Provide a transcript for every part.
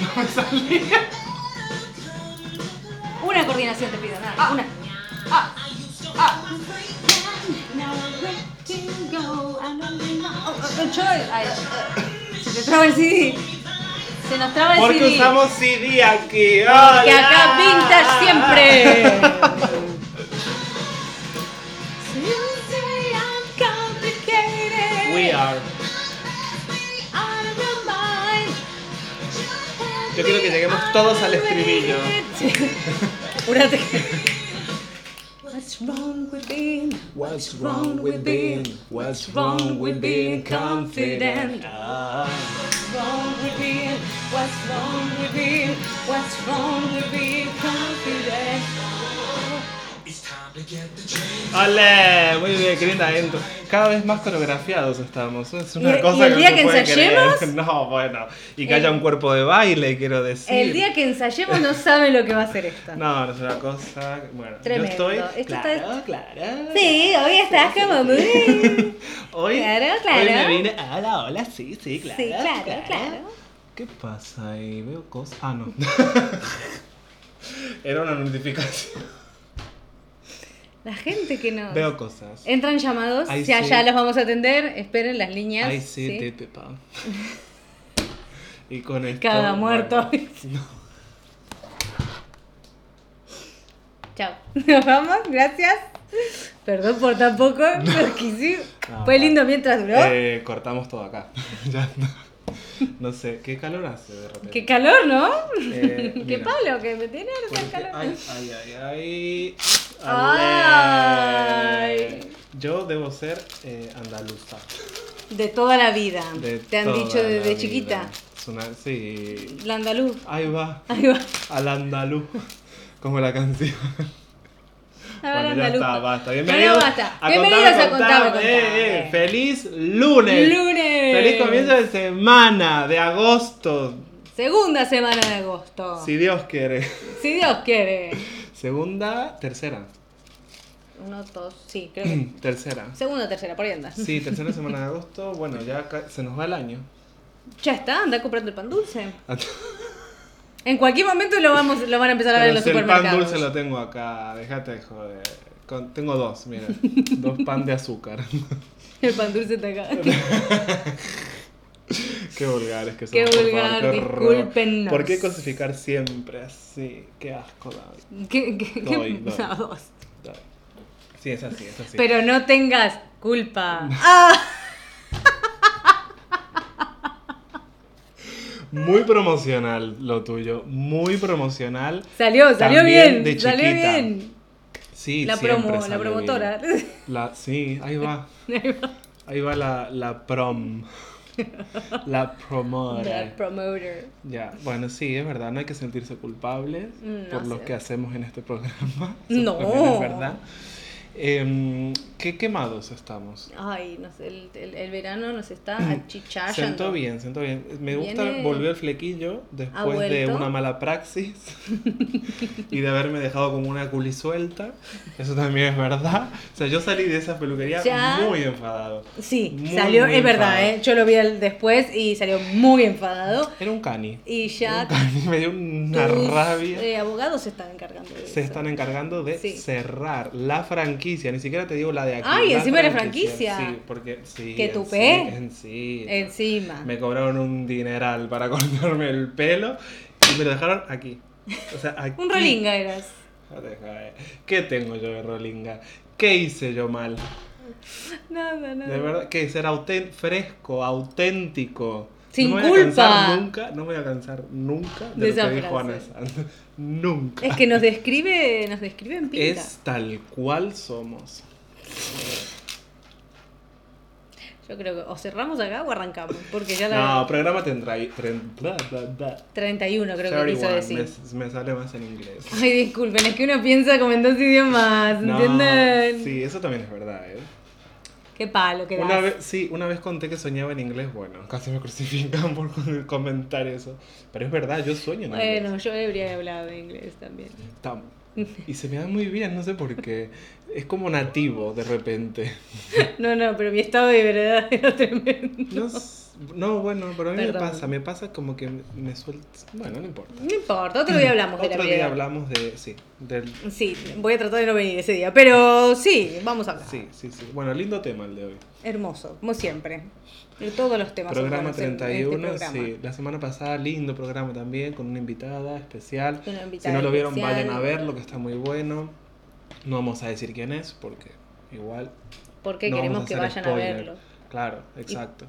No me salía. Una coordinación te pido, nada. Una. Oh, oh, yo- ay, eh, se te traba el CD. Se nos traba el Porque CD. usamos CD aquí. Que ¡Hola! acá vintage siempre. We are. Yo quiero que lleguemos todos al estribillo. Júrate que- What's wrong with being? What's wrong with being- What's wrong with being confident? Ah. What's wrong with being? What's wrong with being? What's wrong with being confident? ¡Ole! Muy bien, qué linda. Cada vez más coreografiados estamos. Es una ¿Y- cosa y el que día no que creer. ensayemos? No, bueno. Y que El- haya un cuerpo de baile, quiero decir. El día que ensayemos no saben lo que va a ser esto. No, no es una cosa. Bueno, Tremendo. yo estoy. Esto claro, está- claro. Sí, hoy estás como muy... Hoy, Claro, hoy claro. me vine. Hola, hola, sí, sí, claro. Sí, claro, claro. ¿Qué pasa ahí? Veo cosas. Ah, no. Era una notificación. La gente que nos... Veo cosas. Entran llamados, sí. ya los vamos a atender, esperen las líneas. Ay, sí, ¿sí? Y con esto. Cada muerto. bueno, no. Chao. Nos vamos, gracias. Perdón por tan poco, pero. No, Fue lindo mientras duró. Eh, cortamos todo acá. ya no. Sé, ¿qué calor hace de repente? Qué calor, ¿no? Eh, Qué mira. Pablo, que me tiene calor. ay, ay, ay, ay. Ay. Yo debo ser eh, andaluza. De toda la vida. de Te han dicho desde chiquita. Una- sí. La andaluz. Ahí va. Ahí va. Al andaluz. Como la canción. Bueno, ya está, basta. Bienvenidos basta. a Bienvenidos Contame, a. Eh, eh. ¡Feliz lunes! Lunes. ¡Feliz comienzo de semana! De agosto. Segunda semana de agosto. Si Dios quiere. Si Dios quiere. Segunda, tercera. Uno, dos, sí, creo que. Tercera. Segunda tercera, por ahí anda. Sí, tercera semana de agosto. Bueno, ya se nos va el año. Ya está, anda comprando el pan dulce. En cualquier momento lo vamos, lo van a empezar a ver en los si el pan supermercados. dulce lo tengo acá, déjate de joder. Con- tengo dos, mira. dos pan de azúcar. El pan dulce está acá. Qué vulgares que son. Qué por favor, vulgar, qué horror. discúlpenos. ¿Por qué cosificar siempre así? Qué asco, David. ¿Qué, qué, qué? Doy. No, dos. Sí, es así, es así. Pero no tengas culpa. ¡Ah! Muy promocional lo tuyo, muy promocional. Salió, salió bien. de salió bien. Sí, La promo, la promotora. bien. La, sí, ahí va. Ahí va la, la prom. La promotora. The promoter. Ya, bueno, sí, es verdad, no hay que sentirse culpables No por lo que hacemos en este programa. No. Eso es verdad. Em, ¿Qué quemados estamos? Ay, no sé, el, el- el verano nos está Siento achicharrando. bien, siento bien. Me gusta, Viene- volvió el flequillo ¿Ha después de una mala praxis y de haberme dejado como una culi suelta. Eso también es verdad. O sea, yo salí de esa peluquería Ya. muy enfadado. Sí, Muy, salió, muy es verdad, enfadado. ¿eh? yo lo vi después y salió muy enfadado. Era un cani. Y ya Un cani, me dio una tus rabia. eh, abogados se están encargando de se eso. están encargando de Sí. cerrar la franquicia, ni siquiera te digo la de aquí. Ay, encima era franquicia. Sí, porque sí. ¿Qué en tupé? sí, en sí. Encima. Me cobraron un dineral para cortarme el pelo y me lo dejaron aquí. O sea, aquí. Un rolinga eras. ¿Qué tengo yo de rolinga? ¿Qué hice yo mal? Nada, nada. De verdad, que ser auten- fresco, auténtico. Sin no me voy a cansar culpa. nunca, no me voy a cansar nunca De de, esa lo que dijo Ana. Nunca. Es que nos describe, nos describe en pinta. Es tal cual somos. Yo creo que o cerramos acá o arrancamos. Porque ya la. No, programa tendrá ahí. tren- bla, bla, bla. 31 creo que quiso 31, decir. Me, me sale más en inglés. Ay, disculpen, es que uno piensa como en dos idiomas, No, ¿entienden? sí, eso también es verdad, ¿eh? Qué palo que Una vez, sí, una vez conté que soñaba en inglés, bueno, casi me crucifican por comentar eso. Pero es verdad, yo sueño en Bueno, inglés. yo habría hablado inglés también. Tam- Y se me da muy bien, no sé por qué. Es como nativo de repente. No, no, pero mi estado de verdad era tremendo. No, s- no, bueno, pero a mí Perdón. me pasa, me pasa como que me suelta. Bueno, no importa. No importa, otro día hablamos de la Otro día hablamos de. Sí, del. Sí, voy a tratar de no venir ese día, pero sí, vamos a hablar. Sí, sí, sí. Bueno, lindo tema el de hoy. Hermoso, como siempre. De todos los temas. Programa buenos en- en este 31, programa. sí. La semana pasada, lindo programa también, con una invitada especial. Una Si invitada no lo vieron, especial. vayan a verlo, que está muy bueno. No vamos a decir quién es, porque igual. Porque no queremos que vayan spoiler. a verlo. Claro, exacto.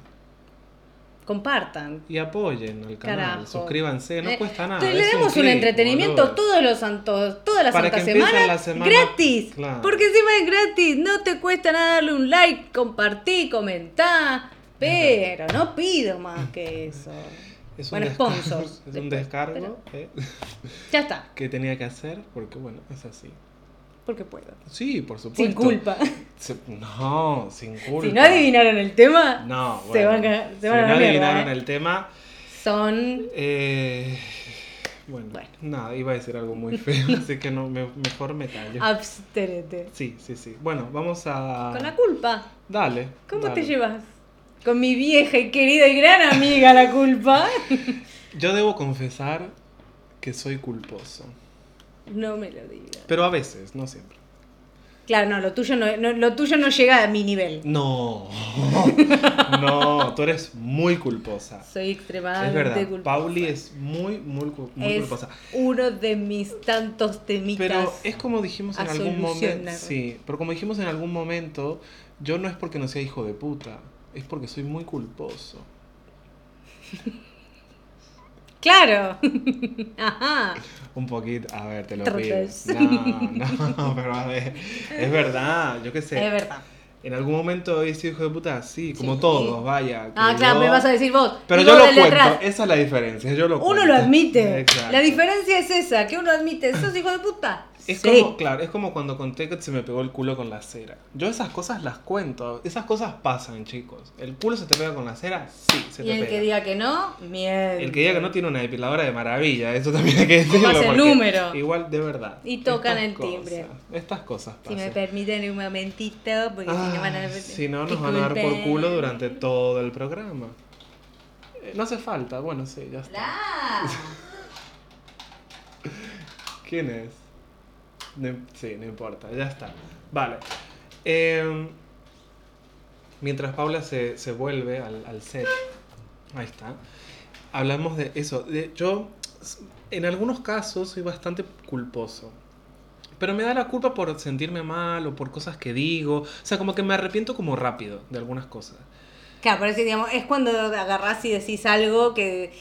Compartan. Y apoyen al canal, Carajo. suscríbanse, no Eh, cuesta nada. le damos un, entretenimiento boludo. todos los santos, toda la Para santa que empiecen semana, gratis. Claro. Porque encima es gratis, no te cuesta nada darle un like, compartir, comentar. Pero no pido más que eso. Es un bueno, descargo, sponsors. Es un descargo eh, Ya está, que tenía que hacer, porque bueno, es así. Porque puedo. Sí, por supuesto. Sin culpa. Se- no, sin culpa. Si no adivinaron el tema, No, se bueno. van a, se si van no adivinaron ¿eh? el tema, Son eh, bueno, Bueno. nada, iba a decir algo muy feo, así que no, me- mejor me callo. abstenete. Sí, sí, sí. Bueno, vamos a... Con la culpa. Dale. ¿Cómo dale. te llevas? Con mi vieja y querida y gran amiga la culpa. Yo debo confesar que soy culposo. No me lo digas. Pero a veces, no siempre. Claro, no, lo tuyo no, no- lo tuyo no llega a mi nivel. No, no, tú eres muy culposa. Soy Es extremadamente verdad, culposa. Pauli es muy, muy, muy es culposa. uno de mis tantos temitas. Pero es como dijimos en algún momento. Sí, pero como dijimos en algún momento, yo no es porque no sea hijo de puta, es porque soy muy culposo. Claro. Ajá. Un poquito, a ver, te lo pido. Trotes. No, no, pero a ver, es verdad, yo qué sé. Es verdad. En algún momento he sido hijo de puta, sí, como Sí. todos, vaya. Ah, claro, yo- me vas a decir vos. Pero yo lo cuento, atrás. esa es la diferencia, yo lo Uno cuento. lo admite. Exacto. La diferencia es esa, que uno admite, sos hijo de puta. Es Sí. como, claro, es como cuando conté que se me pegó el culo con la cera. Yo esas cosas las cuento, esas cosas pasan, chicos. ¿El culo se te pega con la cera? Sí, se Y te el pega. que diga que no, miente. El que diga que no tiene una depiladora de maravilla, eso también hay que decirlo. Pasa el número. Igual, de verdad. Y tocan el timbre. estas cosas Si me pasan. permiten un momentito, porque si no van a si no, nos van a dar por culo durante todo el programa. Eh, No hace falta, bueno, sí, ya está. ¿Quién es? No sí, no importa, ya está. Vale. Em, mientras Paula se, se vuelve al, al set, ahí está, hablamos de eso. De, yo, en algunos casos, soy bastante culposo. Pero me da la culpa por sentirme mal o por cosas que digo. O sea, como que me arrepiento como rápido de algunas cosas. Claro, parece, digamos, es cuando agarrás y decís algo que.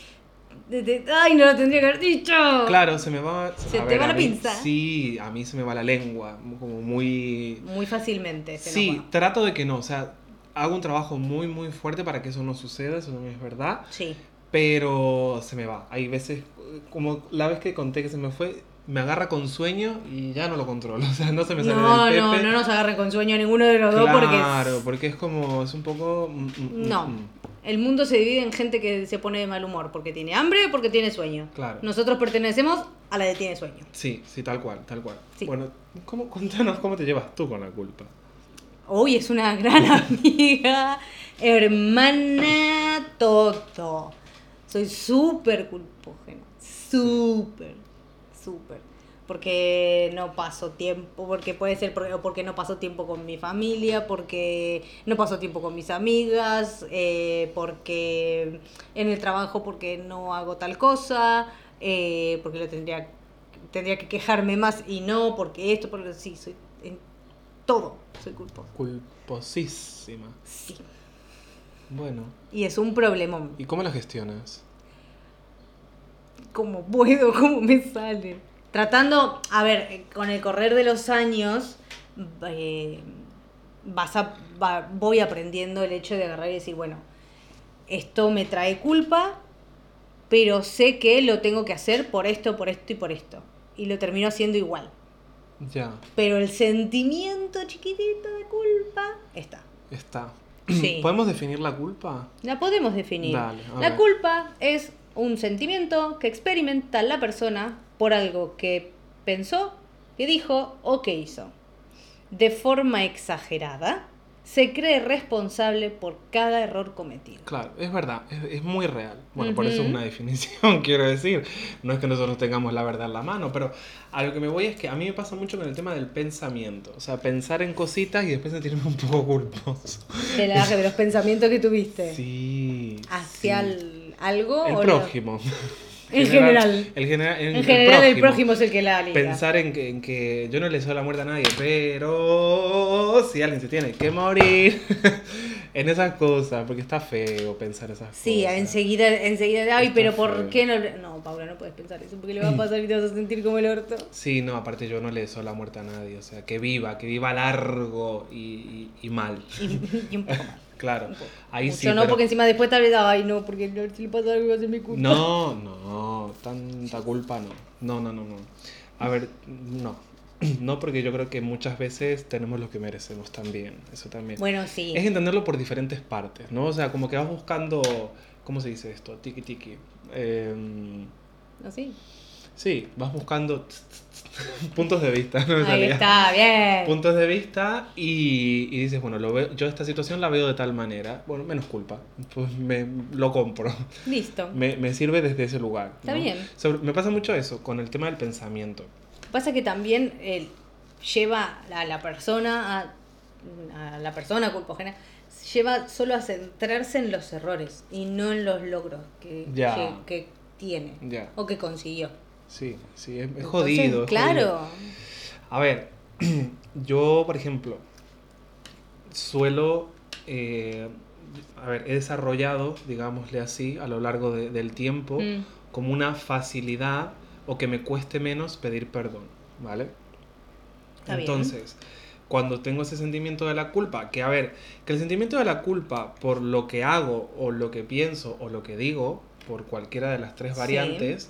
¡Ay, no lo tendría que haber dicho! Claro, se me va... Se te va la mí- pinza. Sí, a mí se me va la lengua, como muy... Muy fácilmente. se Sí, enoja. trato de que no, o sea, hago un trabajo muy muy fuerte para que eso no suceda, eso no es verdad, Sí. pero se me va. Hay veces, como la vez que conté que se me fue, me agarra con sueño y ya no lo controlo, o sea, no se me sale No, del no, pepe. no nos agarren con sueño ninguno de los dos porque. Claro, porque es como, es un poco... mm, mm, mm, No. mm. El mundo se divide en gente que se pone de mal humor porque tiene hambre o porque tiene sueño. Claro. Nosotros pertenecemos a la de tiene sueño. Sí, sí, tal cual, tal cual. Sí. Bueno, ¿cómo, cuéntanos cómo te llevas tú con la culpa. Hoy es una gran amiga, hermana, todo. Soy súper culpógena, súper, súper. Porque no paso tiempo, porque puede ser porque, porque no paso tiempo con mi familia, porque no paso tiempo con mis amigas, eh, porque en el trabajo porque no hago tal cosa, eh, porque lo tendría, tendría que quejarme más y no, porque esto, porque sí, soy en todo, soy culposa. Culposísima. Sí. Bueno, Y es un problemón. ¿y cómo la gestionas? ¿Cómo puedo? ¿Cómo me sale? Tratando, a ver, eh, con el correr de los años, eh, vas a, va- voy aprendiendo el hecho de agarrar y decir, bueno, esto me trae culpa, pero sé que lo tengo que hacer por esto, por esto y por esto. Y lo termino haciendo igual. Ya, Pero el sentimiento chiquitito de culpa está. está. Sí. ¿Podemos definir la culpa? La podemos definir. Dale, la culpa es un sentimiento que experimenta la persona por algo que pensó, que dijo o que hizo, de forma exagerada, se cree responsable por cada error cometido. Claro, es verdad, es, es muy real. Bueno, por eso es una definición, quiero decir. No es que nosotros tengamos la verdad en la mano, pero a lo que me voy es que a mí me pasa mucho con el tema del pensamiento. O sea, pensar en cositas y después sentirme un poco culposo. De, la- de los pensamientos que tuviste. Sí. ¿Hacia sí. el- algo? El o prójimo. En general. El, genera- En general, el prójimo es el que la liga. Pensar en que, en que yo no le deseo la muerte a nadie, pero si alguien se tiene que morir en esas cosas, porque está feo pensar esas Sí, cosas. enseguida, enseguida, ay, Está pero ¿por feo. qué no? No, Paula, no puedes pensar eso, porque le va a pasar y te vas a sentir como el orto. Sí, no, aparte yo no le deseo la muerte a nadie, o sea, que viva, que viva largo y, y- y mal. Y, y un poco más. Claro, ahí Mucho sí. no, pero- porque encima después tal vez, ay, no, porque no, si le pasa algo va a ser mi culpa. No, no, tanta culpa no. No, no, no, no. A ver, no. No, porque yo creo que muchas veces tenemos lo que merecemos también. Eso también. Bueno, sí. Es entenderlo por diferentes partes, ¿no? O sea, como que vas buscando. ¿Cómo se dice esto? Tiki tiki. Em, ¿Así? Sí, vas buscando puntos de vista, Ahí está, bien. Puntos de vista y, y dices, bueno, lo veo, yo esta situación la veo de tal manera. Bueno, menos culpa. Pues me lo compro. Listo. Me, me sirve desde ese lugar. Está ¿no? bien. Sobre- me pasa mucho eso con el tema del pensamiento. Pasa que también eh, lleva a la persona, a, a la persona culpógena, lleva solo a centrarse en los errores y no en los logros que, que, que tiene o que consiguió. Sí, sí, es, Entonces, jodido. es Claro. jodido. A ver, yo, por ejemplo, suelo. eh, a ver, he desarrollado, digámosle así, a lo largo de- del tiempo, Mm. como una facilidad o que me cueste menos pedir perdón, ¿vale? Está bien. Entonces, cuando tengo ese sentimiento de la culpa, que a ver, que el sentimiento de la culpa por lo que hago o lo que pienso o lo que digo, por cualquiera de las tres Sí.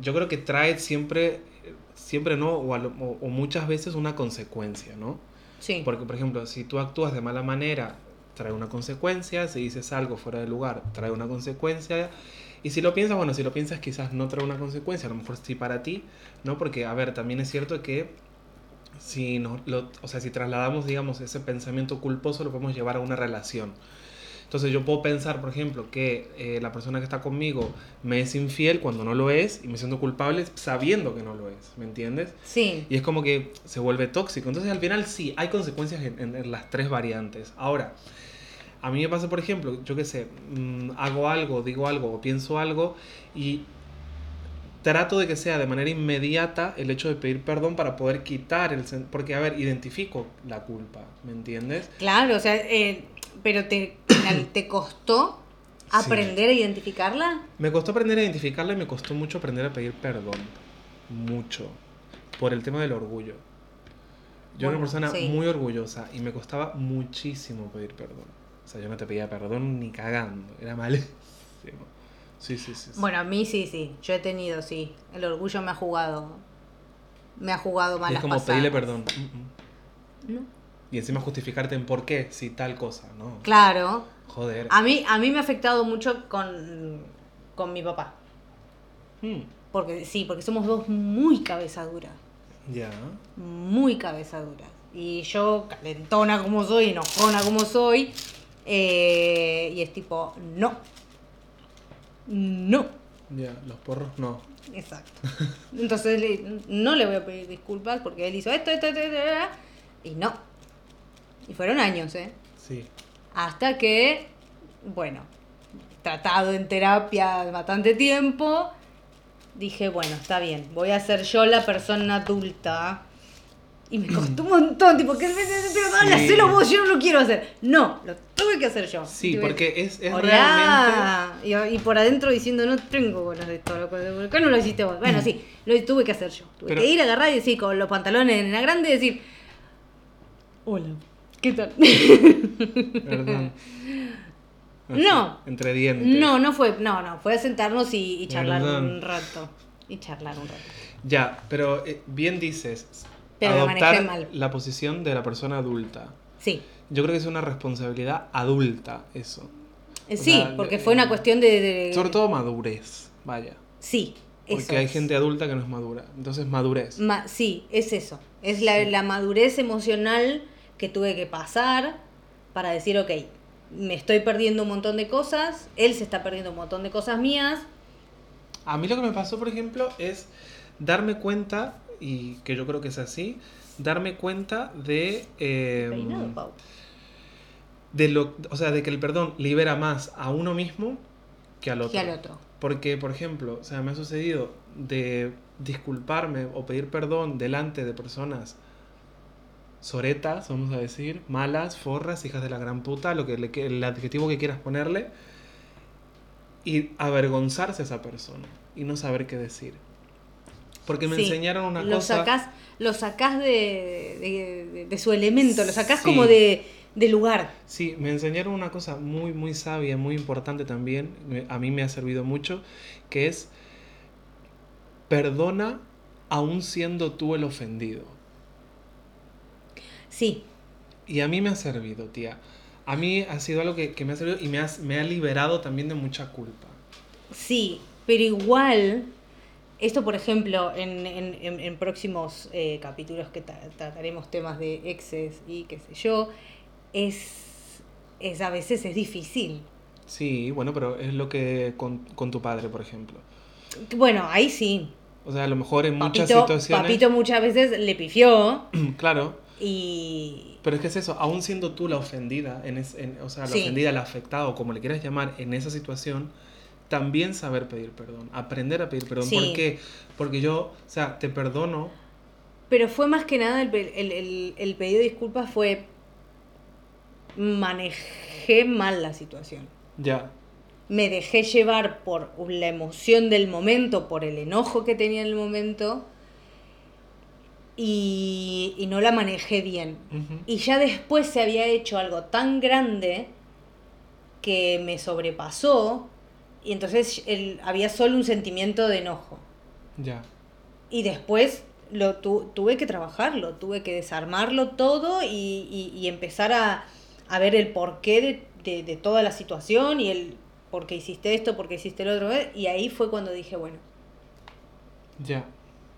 Yo creo que trae siempre, siempre no, o, a lo- o- o muchas veces una consecuencia, ¿no? Sí. Porque, por ejemplo, si tú actúas de mala manera, trae una consecuencia, si dices algo fuera de lugar, trae una consecuencia. Y si lo piensas, bueno, si lo piensas quizás no trae una consecuencia, a lo mejor sí para ti, ¿no? Porque, a ver, también es cierto que si, nos lo, o sea, si trasladamos, digamos, ese pensamiento culposo, lo podemos llevar a una relación. Entonces yo puedo pensar, por ejemplo, que eh, la persona que está conmigo me es infiel cuando no lo es y me siento culpable sabiendo que no lo es, ¿me entiendes? Sí. Y es como que se vuelve tóxico. Entonces al final sí, hay consecuencias en, en- en las tres variantes. Ahora, a mí me pasa, por ejemplo, yo qué sé, mm, hago algo, digo algo o pienso algo y trato de que sea de manera inmediata el hecho de pedir perdón para poder quitar el... Porque, a ver, identifico la culpa, ¿me entiendes? Claro, o sea, eh, pero te, te costó aprender a identificarla. Me costó aprender a identificarla y me costó mucho aprender a pedir perdón. Mucho. Por el tema del orgullo. Yo era una persona sí. muy orgullosa y me costaba muchísimo pedir perdón. O sea, yo no te pedía perdón ni cagando. Era malísimo. Sí, sí, sí. sí. Bueno, a mí sí, sí. Yo he tenido, sí. El orgullo me ha jugado. Me ha jugado Y malas es como pasadas. pedirle perdón. Mm, mm. ¿No? Y encima justificarte en por qué, si tal cosa, ¿no? Claro. Joder. A mí, a mí me ha afectado mucho con, con mi papá. Mm, Porque sí, porque somos dos muy cabezaduras. Ya. Muy cabezaduras. Y yo, calentona como soy, enojona como soy. eh, y es tipo, no. No. Ya, los porros no. Exacto. Entonces no le voy a pedir disculpas porque él hizo esto, esto, esto, esto, esto, y no. Y fueron años, ¿eh? Sí. Hasta que, bueno, tratado en terapia bastante tiempo, dije, bueno, está bien, voy a ser yo la persona adulta. Y me costó un montón, tipo, que perdón, Sí. hacelo vos, yo no lo quiero hacer. No, lo tuve que hacer yo. Sí, Tuve- porque es, es realmente... Y, y por adentro diciendo, no tengo ganas de esto, loco, ¿por qué no lo hiciste vos? Bueno, sí, lo tuve que hacer yo. Tuve Pero- que ir a agarrar y decir con los pantalones en la grande y decir, hola, ¿qué tal? Perdón. Así, No. Entre dientes. no, no fue, no, no, fue sentarnos y, y charlar Perdón. un rato. Y charlar un rato. Ya, pero eh, bien dices, Pero adoptar mal. la posición de la persona adulta. Sí. Yo creo que es una responsabilidad adulta eso. Eh, Sí, sea, porque eh, fue una cuestión de... de- Sobre todo madurez, vaya. Sí, Porque Eso hay es. gente adulta que no es madura. Entonces, madurez. Ma- sí, es eso. Es la, la madurez emocional que tuve que pasar para decir, ok, me estoy perdiendo un montón de cosas, él se está perdiendo un montón de cosas mías. A mí lo que me pasó, por ejemplo, es darme cuenta, y que yo creo que es así, darme cuenta de... eh, Peinado, Pau. de lo, o sea, de que el perdón libera más a uno mismo que al otro. Que al otro. Porque, por ejemplo, o sea, me ha sucedido de disculparme o pedir perdón delante de personas soretas, vamos a decir, malas, forras, hijas de la gran puta, lo que le, el adjetivo que quieras ponerle, y avergonzarse a esa persona y no saber qué decir. Porque me Sí, enseñaron una lo cosa. Sacás, lo sacás de, de- de- de su elemento, lo sacás Sí. como de, de lugar. Sí, me enseñaron una cosa muy, muy sabia, muy importante también, a mí me ha servido mucho, que es perdona aún siendo tú el ofendido. Sí, Y a mí me ha servido, tía. A mí ha sido algo que, que me ha servido y me, has- me ha liberado también de mucha culpa. sí, pero igual, esto por ejemplo, en, en- en- en próximos eh, capítulos que tra- trataremos temas de exes y qué sé yo, es, es a veces es difícil. Sí, bueno, pero es lo que con, con tu padre, por ejemplo. Bueno, ahí sí. O sea, a lo mejor en muchas situaciones... papito muchas veces le pifió claro, y... Pero es que es eso, aún siendo tú la ofendida, en es- en- o sea, la Sí. ofendida, la afectada, o como le quieras llamar, en esa situación, también saber pedir perdón, aprender a pedir perdón. Sí. ¿Por qué? Porque yo, o sea, te perdono, Pero fue más que nada el, el- el- el pedido de disculpas fue manejé mal la situación. ya, Me dejé llevar por la emoción del momento, por el enojo que tenía en el momento y, y no la manejé bien. Y ya después se había hecho algo tan grande que me sobrepasó y entonces el- había solo un sentimiento de enojo. ya, Y después lo tu- tuve que trabajarlo, tuve que desarmarlo todo y, y- y empezar a, a ver el porqué de, de- de toda la situación y el por qué hiciste esto, por qué hiciste lo otro. ¿eh? Y ahí fue cuando dije, bueno, ya,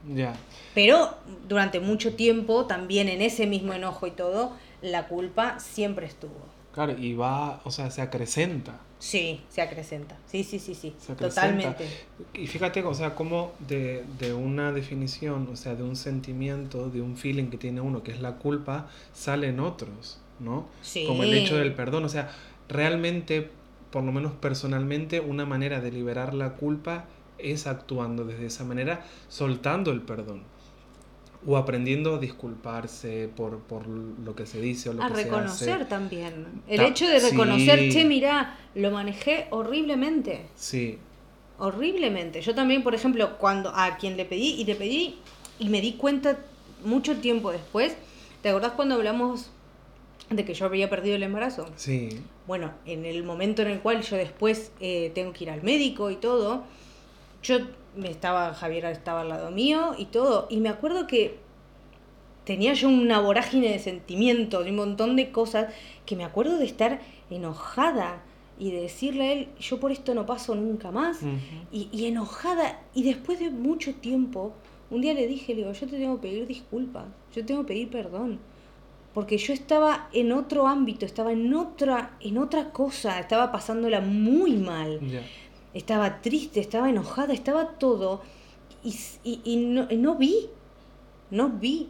ya. pero durante mucho tiempo, también en ese mismo enojo y todo, la culpa siempre estuvo. Claro, y va, o sea, se acrecenta. Sí, se acrecenta. Sí, sí, sí, sí. Se. Totalmente. Y fíjate, o sea, como de, de una definición, o sea, de un sentimiento, de un feeling que tiene uno, que es la culpa, salen otros, ¿no? Sí. Como el hecho del perdón. O sea, realmente, por lo menos personalmente, una manera de liberar la culpa es actuando desde esa manera, soltando el perdón. O aprendiendo a disculparse por, por lo que se dice o lo A que se reconocer hace. también. El Ta- hecho de reconocer, sí. che, mirá, lo manejé horriblemente. Sí, Horriblemente. Yo también, por ejemplo, cuando a quien le pedí y le pedí y me di cuenta mucho tiempo después, ¿te acordás cuando hablamos de que yo había perdido el embarazo? sí, Bueno, en el momento en el cual yo después eh, tengo que ir al médico y todo, yo me estaba, Javier estaba al lado mío y todo, y me acuerdo que tenía yo una vorágine de sentimientos y un montón de cosas que me acuerdo de estar enojada y de decirle a él, yo por esto no paso nunca más, y, y enojada, y después de mucho tiempo, un día le dije, le digo, yo te tengo que pedir disculpas, yo tengo que pedir perdón, porque yo estaba en otro ámbito, estaba en otra, en otra cosa, estaba pasándola muy mal. Estaba triste, estaba enojada, estaba todo, y, y, y no, no vi, no vi,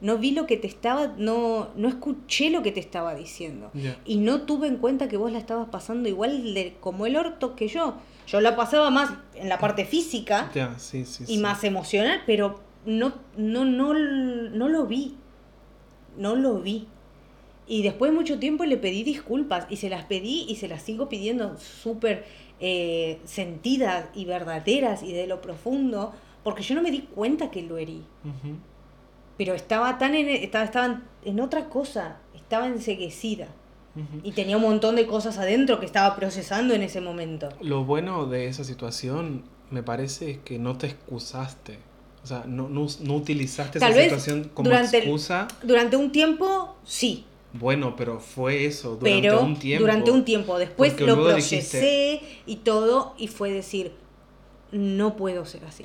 no vi lo que te estaba, no, no escuché lo que te estaba diciendo. Ya. Y no tuve en cuenta que vos la estabas pasando igual de, como el orto que yo. Yo la pasaba más en la parte física Ya, sí, sí. y sí. más emocional, pero no, no, no, no lo vi. No lo vi. Y después de mucho tiempo le pedí disculpas y se las pedí y se las sigo pidiendo súper eh, sentidas y verdaderas y de lo profundo, porque yo no me di cuenta que lo herí. Pero estaba tan en, estaba, estaba en otra cosa, estaba enseguecida. Y tenía un montón de cosas adentro que estaba procesando en ese momento. Lo bueno de esa situación, me parece, es que no te excusaste. O sea, no, no, no utilizaste Tal esa vez situación como durante excusa. Durante un tiempo, sí, Bueno, pero fue eso, durante pero un tiempo. durante un tiempo. Después lo procesé y todo y fue decir, no puedo ser así.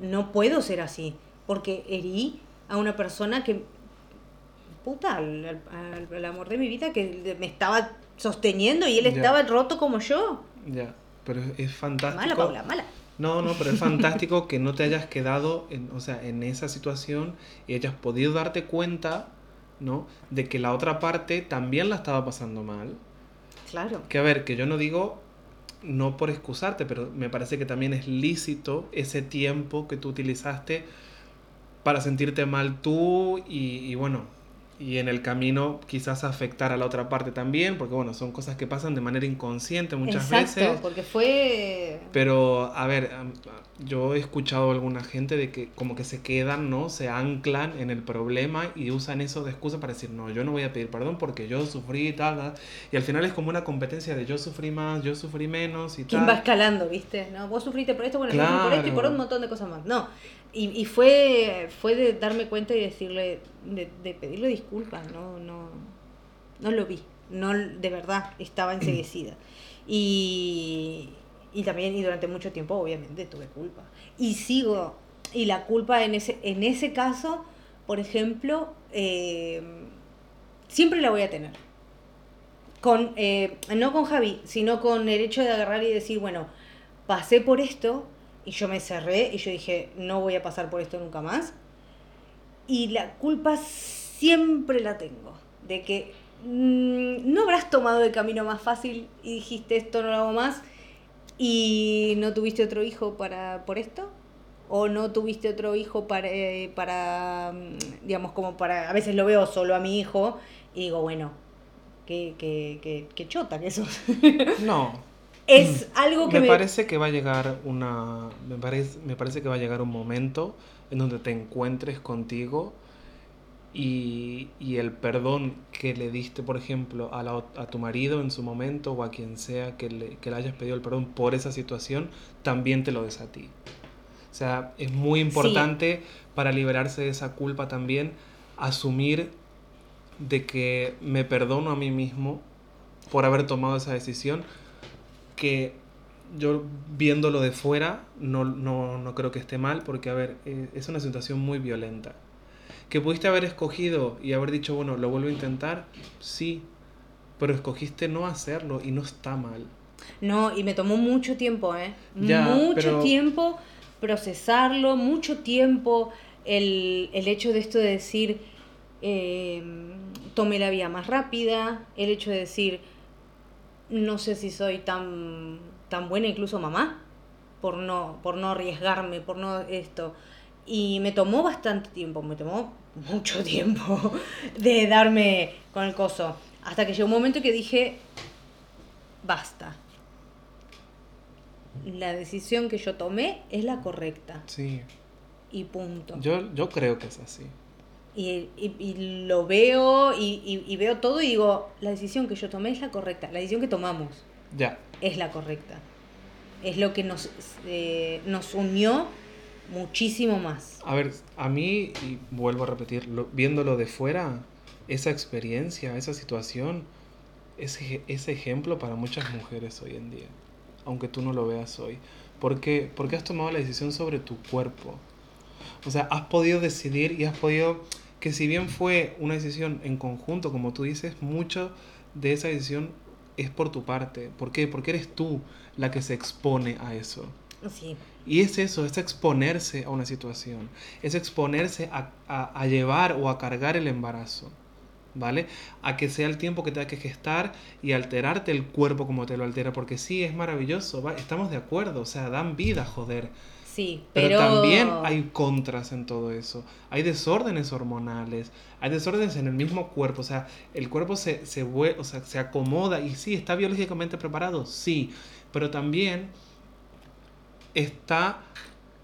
no puedo ser así, porque herí a una persona que, puta, al, al- al amor de mi vida, que me estaba sosteniendo y él estaba roto como yo. Ya, pero es, es fantástico. Mala, Paula, mala. No, no, pero es fantástico que no te hayas quedado en, o sea, en esa situación y hayas podido darte cuenta, ¿no? De que la otra parte también la estaba pasando mal. Claro. Que a ver, que yo no digo no por excusarte, pero me parece que también es lícito ese tiempo que tú utilizaste para sentirte mal tú y, y bueno, y en el camino quizás afectar a la otra parte también, porque bueno, son cosas que pasan de manera inconsciente muchas Exacto, veces. porque fue... Pero, a ver, yo he escuchado a alguna gente de que como que se quedan, ¿no? Se anclan en el problema y usan eso de excusa para decir, no, yo no voy a pedir perdón porque yo sufrí y tal, tal". Y al final es como una competencia de yo sufrí más, yo sufrí menos y ¿Quién tal. va escalando, viste? ¿No? Vos sufriste por esto, bueno, yo sufrí por esto y por Claro. un montón de cosas más. No, y, y fue, fue de darme cuenta y decirle, de, de pedirle disculpas, no, no, no lo vi, no, de verdad, estaba enseguecida. Y, y también, y durante mucho tiempo, obviamente, tuve culpa. Y sigo, y la culpa en ese, en ese caso, por ejemplo, eh, siempre la voy a tener con eh, no con Javi, sino con el hecho de agarrar y decir, bueno, pasé por esto y yo me cerré y yo dije, no voy a pasar por esto nunca más. Y la culpa siempre la tengo, de que mm, no habrás tomado el camino más fácil y dijiste esto no lo hago más y no tuviste otro hijo para por esto o no tuviste otro hijo para, eh, para mm, digamos como para a veces lo veo solo a mi hijo y digo bueno qué, qué, qué, qué chota que sos No, es algo que me me, parece que va a llegar una... Me parece, me parece que va a llegar un momento en donde te encuentres contigo y, y el perdón que le diste, por ejemplo, a, la a tu marido en su momento o a quien sea que le, que le hayas pedido el perdón por esa situación, también te lo des a ti. O sea, es muy importante para liberarse de esa culpa también asumir de que me perdono a mí mismo por haber tomado esa decisión que yo viéndolo de fuera no, no, no creo que esté mal porque, a ver, eh, es una situación muy violenta. Que pudiste haber escogido y haber dicho, bueno, lo vuelvo a intentar, sí, pero escogiste no hacerlo y no está mal. no y me tomó mucho tiempo eh Ya, mucho pero- tiempo procesarlo mucho tiempo el, el hecho de esto de decir eh, tomé la vía más rápida el hecho de decir no sé si soy tan tan buena incluso mamá por no por no arriesgarme por no esto y me tomó bastante tiempo me tomó mucho tiempo de darme con el coso hasta que llegó un momento que dije basta la decisión que yo tomé es la correcta. Sí, y punto. Yo, yo creo que es así. y, y- y lo veo y, y- veo todo y digo, la decisión que yo tomé es la correcta, la decisión que tomamos Ya, es la correcta. Es lo que nos, eh, nos unió muchísimo más. a ver, a mí, y vuelvo a repetir, lo- viéndolo de fuera, esa experiencia, esa situación, es ej- es ejemplo para muchas mujeres hoy en día, aunque tú no lo veas hoy. ¿Por qué? Porque has tomado la decisión sobre tu cuerpo. O sea, has podido decidir y has podido, que si bien fue una decisión en conjunto, como tú dices, mucho de esa decisión es por tu parte. ¿Por qué? Porque eres tú la que se expone a eso. Sí, Y es eso, es exponerse a una situación, es exponerse a, a- a llevar o a cargar el embarazo, ¿vale? A que sea el tiempo que tenga que gestar y alterarte el cuerpo como te lo altera, porque sí, es maravilloso, estamos de acuerdo, o sea, dan vida, joder. sí, Pero, pero, también hay contras en todo eso. Hay desórdenes hormonales, hay desórdenes en el mismo cuerpo. O sea, el cuerpo se, se, o sea, se acomoda y sí, está biológicamente preparado, sí. Pero también está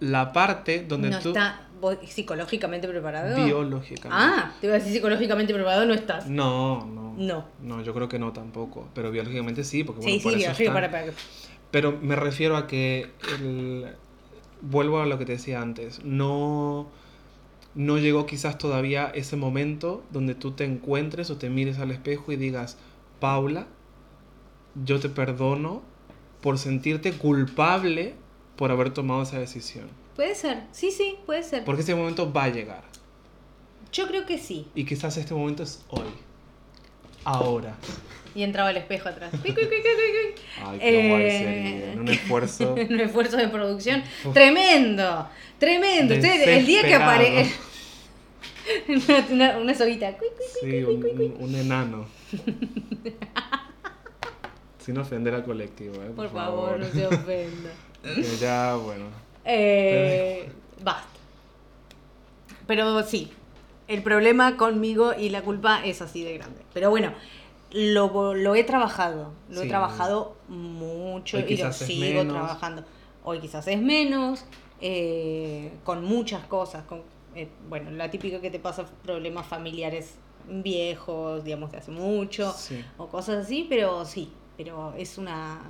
la parte donde no tú... está psicológicamente preparado. Biológicamente. Ah, te iba a decir psicológicamente preparado, no estás. No, no. No. No, yo creo que no tampoco. Pero biológicamente sí, porque bueno, sí, por sí, eso están- para, para. Pero me refiero a que el... vuelvo a lo que te decía antes. No, no llegó quizás todavía ese momento donde tú te encuentres o te mires al espejo y digas, Paula, yo te perdono por sentirte culpable por haber tomado esa decisión. Puede ser, sí, sí, puede ser. Porque ese momento va a llegar. Yo creo que sí. Y quizás este momento es hoy. Ahora. Y entraba el espejo atrás. Ay, qué guay Eh, sería. En un esfuerzo. un esfuerzo de producción Uf. tremendo, tremendo. Usted, el día que aparece una, una, una soguita. Sí, un, enano. Sin ofender al colectivo, ¿eh? Por favor, no se ofenda. Que ya, bueno. Eh, basta. Pero sí, el problema conmigo y la culpa es así de grande. Pero bueno, lo, lo he trabajado. Lo he trabajado mucho Hoy y lo sigo menos. trabajando. Hoy quizás es menos, eh, con muchas cosas. Con, eh, bueno, la típica que te pasa problemas familiares viejos, digamos, de hace mucho Sí. o cosas así, pero sí, pero es una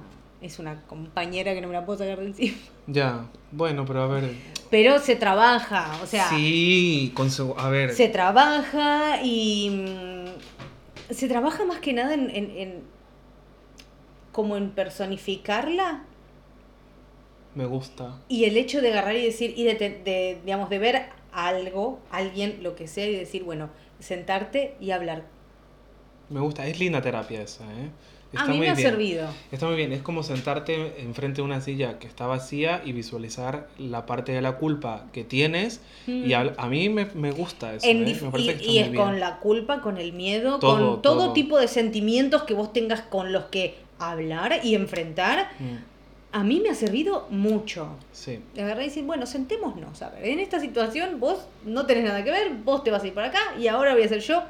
es una compañera que no me la puedo sacar de encima. Ya, bueno, pero a ver. Pero se trabaja, o sea, sí, con su- a ver. se trabaja y mm, se trabaja más que nada en, en- en- como en personificarla Me gusta. y el hecho de agarrar y decir y de, te- de, digamos de ver algo, alguien, lo que sea y decir, bueno, sentarte y hablar. Me gusta. Es linda terapia esa, ¿eh? A mí muy me ha bien. servido. Está muy bien, es como sentarte enfrente de una silla que está vacía y visualizar la parte de la culpa que tienes. Y Mm. habl- a mí me, me gusta eso. En ¿eh? Me parece y, que y está es muy con bien. la culpa, con el miedo, Todo, con todo, todo. tipo de sentimientos que vos tengas con los que hablar y enfrentar. Mm, A mí me ha servido mucho. sí, De agarrar y decir, bueno, sentémonos. A ver, en esta situación vos no tenés nada que ver, vos te vas a ir para acá y ahora voy a ser yo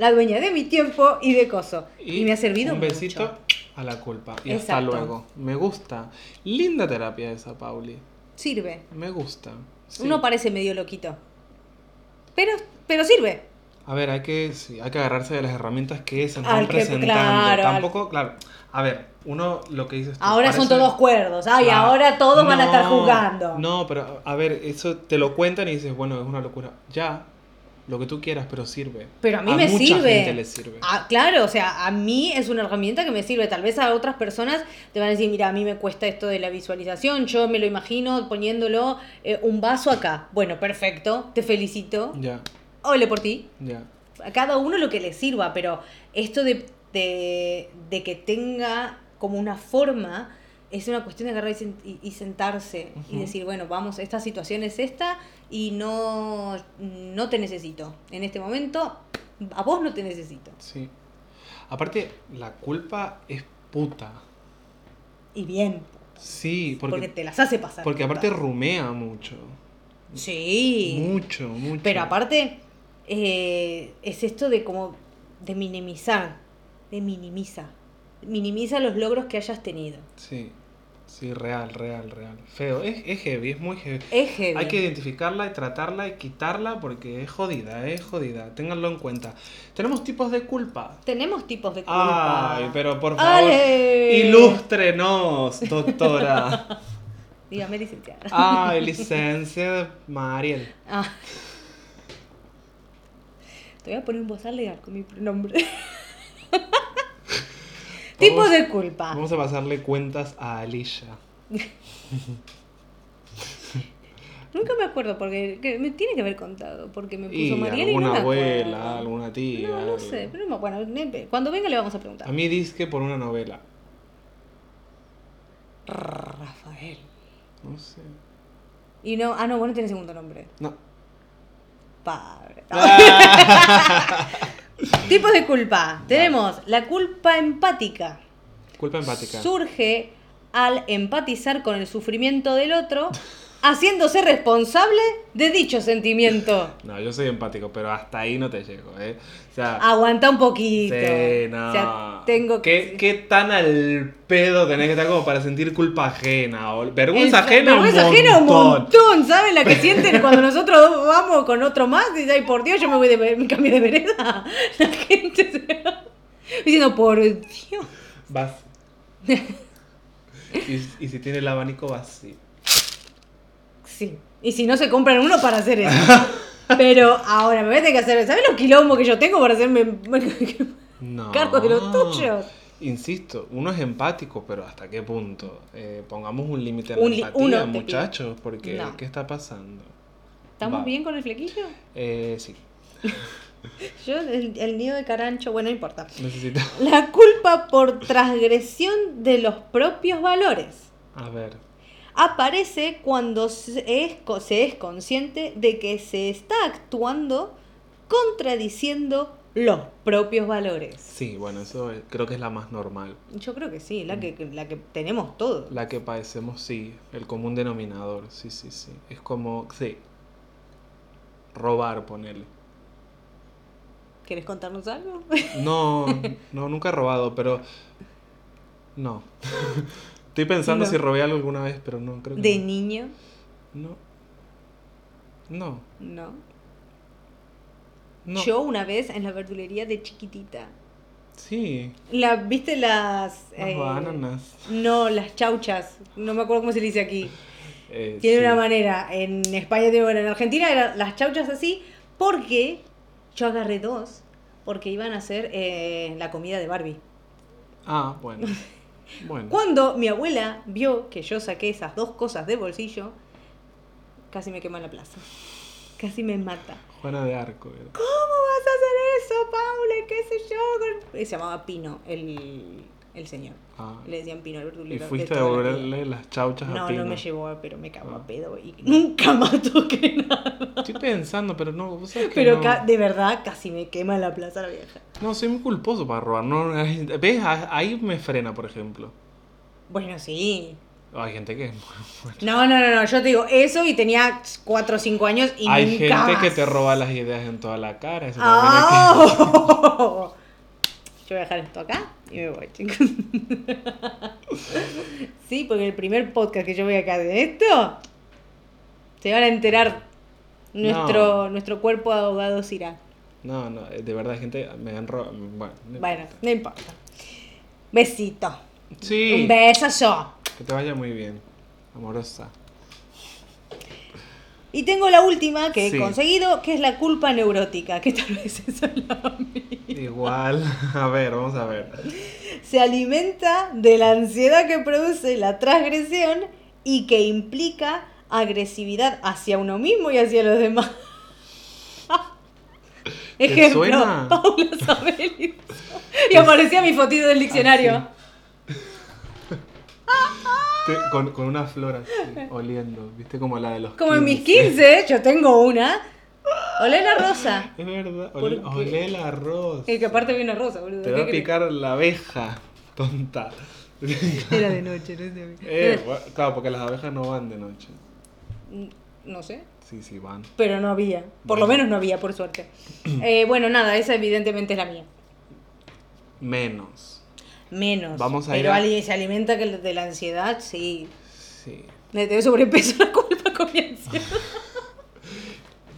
la dueña de mi tiempo y de coso. Y, me ha servido un besito mucho. a la culpa. Y hasta luego. Me gusta. Linda terapia esa, Pauli. Sirve. Me gusta. Sí. Uno parece medio loquito. Pero, pero sirve. A ver, hay que, sí, hay que agarrarse de las herramientas que se nos van presentando. claro, al- Tampoco, claro. A ver, uno lo que dices tú, Ahora son todos cuerdos. Ay, Ah, ahora todos van a estar jugando. No, pero a ver, eso te lo cuentan y dices, bueno, es una locura. Ya, lo que tú quieras, pero sirve. Pero a mí me mucha sirve. gente le sirve. Ah, claro, o sea, a mí es una herramienta que me sirve. Tal vez a otras personas te van a decir, mira, a mí me cuesta esto de la visualización, yo me lo imagino poniéndolo eh, un vaso acá. Bueno, perfecto, te felicito. Ya, Ole por ti. ya. A cada uno lo que le sirva, pero esto de, de, de que tenga como una forma es una cuestión de agarrar y, sen- y- y sentarse y decir, bueno, vamos, esta situación es esta y no, no te necesito. En este momento, a vos no te necesito. Sí. Aparte, la culpa es puta. Y bien, Sí, porque, porque, te las hace pasar. porque puta. aparte rumea mucho. Sí. Mucho, mucho. Pero aparte, eh, es esto de como de minimizar, de minimiza. Minimiza los logros que hayas tenido. Sí, sí, real, real, real. Feo, es, es heavy, es muy heavy. Es heavy. Hay que identificarla y tratarla y quitarla porque es jodida, es jodida. Ténganlo en cuenta. Tenemos tipos de culpa. Tenemos tipos de culpa. Ay, pero por favor, Ale. ilústrenos, doctora. Dígame, licenciada. Ay, licencia Mariel. Ah. Te voy a poner un bozal legal con mi pronombre. tipos de culpa. Vamos a pasarle cuentas a Alicia. Nunca me acuerdo porque que me tiene que haber contado. Porque me puso Y Mariel y no alguna me abuela, acuerdo. alguna tía. No, no algo. sé. Pero no, bueno, ne- cuando venga le vamos a preguntar. A mí disque por una novela. Rafael. No sé. Y no, ah, no, vos no tenés segundo nombre. No. Padre. Tipos de culpa. Tenemos la culpa empática. Culpa empática. Surge al empatizar con el sufrimiento del otro, haciéndose responsable de dicho sentimiento. No, yo soy empático, pero hasta ahí no te llego, ¿eh? O sea, Aguanta un poquito. sí, no. O sea, tengo ¿Qué, que. ¿Qué tan al pedo tenés que estar como para sentir culpa ajena? O vergüenza ajena vergüenza un ajena un montón. ¿saben? La que sienten cuando nosotros vamos con otro más y ay, por Dios, yo me voy de me cambio de vereda. La gente se diciendo, por Dios. Vas. y, y si tiene el abanico vacío. Sí. Y si no se compran uno para hacer eso. Pero ahora me voy a tener que hacer. ¿Sabes los quilombos que yo tengo para hacerme No. cargo de los tuyos? insisto, uno es empático, pero ¿hasta qué punto? Eh, pongamos un límite a la Un empatía, muchachos, porque No. ¿qué está pasando? ¿Estamos Va. bien con el flequillo? Eh, sí, Yo, el, el nido de carancho, bueno, no importa. necesito... La culpa por transgresión de los propios valores A ver, aparece cuando se es, se es consciente de que se está actuando contradiciendo los propios valores. sí, bueno, eso es- creo que es la más normal. Yo creo que sí, la que, la que tenemos todos. La que padecemos, sí, el común denominador, sí, sí, sí. Es como, sí, robar, ponerle. ¿Quieres contarnos algo? No, no, nunca he robado, pero no. Estoy pensando No. si robé algo alguna vez, pero no, creo que De no. niño, No. No. no. No. Yo una vez en la verdulería de chiquitita. Sí. La, ¿Viste las... Las eh, bananas. No, las chauchas. No me acuerdo cómo se le dice aquí. Eh, Tiene sí. una manera. En España tiene una. En Argentina eran las chauchas así porque yo agarré dos. Porque iban a hacer eh, la comida de Barbie. Ah, bueno. Bueno. Cuando mi abuela vio que yo saqué esas dos cosas del bolsillo, casi me quema en la plaza. Casi me mata. Juana de Arco. era. ¿Cómo vas a hacer eso, Paula? ¿Qué sé yo? Se llamaba Pino, el, el señor. Ah. Le decían Pino, el Y verdulero. de fuiste a la vida. devolverle las chauchas a No, Pino. no me llevó, pero me cagó Ah. a pedo y nunca más toqué nada. Estoy pensando, pero no, vos sabés que Pero no. ca- de verdad casi me quema en la plaza la vieja. No, soy muy culposo para robar. No, ¿Ves? A- Ahí me frena, por ejemplo. Bueno, sí. Hay gente que... No, no, no, no, yo te digo eso y tenía 4 o 5 años y Hay nunca gente más. que te roba las ideas en toda la cara. Eso también hay que- ¡Ah! Yo voy a dejar esto acá y me voy, chicos. Sí, porque el primer podcast que yo voy acá de esto, se van a enterar nuestro, No. nuestro cuerpo de abogados irá. No, no, eh, de verdad, gente me han robado. Bueno, no Bueno, importa. no importa. Besito. Sí. Un beso. Que te vaya muy bien, amorosa. Y tengo la última que Sí. he conseguido, que es la culpa neurótica, que tal vez esa es la mía. Igual, a ver, vamos a ver. Se alimenta de la ansiedad que produce la transgresión y que implica agresividad hacia uno mismo y hacia los demás. Ejemplo, suena? Paula Sabelli. Y aparecía mi fotito del diccionario. Con, con una flor así, oliendo, viste como la de los Como en mis 15, yo tengo una. Olé la rosa. Es verdad, ¿Por olé, el arroz. El que aparte viene rosa, boludo. Te ¿qué va a crees? picar la abeja, tonta. Era de noche, no sé. Eh, bueno, claro, porque las abejas no van de noche. No sé. Sí, sí, van. Pero no había. Por lo menos no había, por suerte. Eh, bueno, nada, esa evidentemente es la mía. Menos. Menos. Vamos a Pero ir a- alguien se alimenta que de la ansiedad, sí. Sí. Le tengo sobrepeso la culpa con mi ansiedad.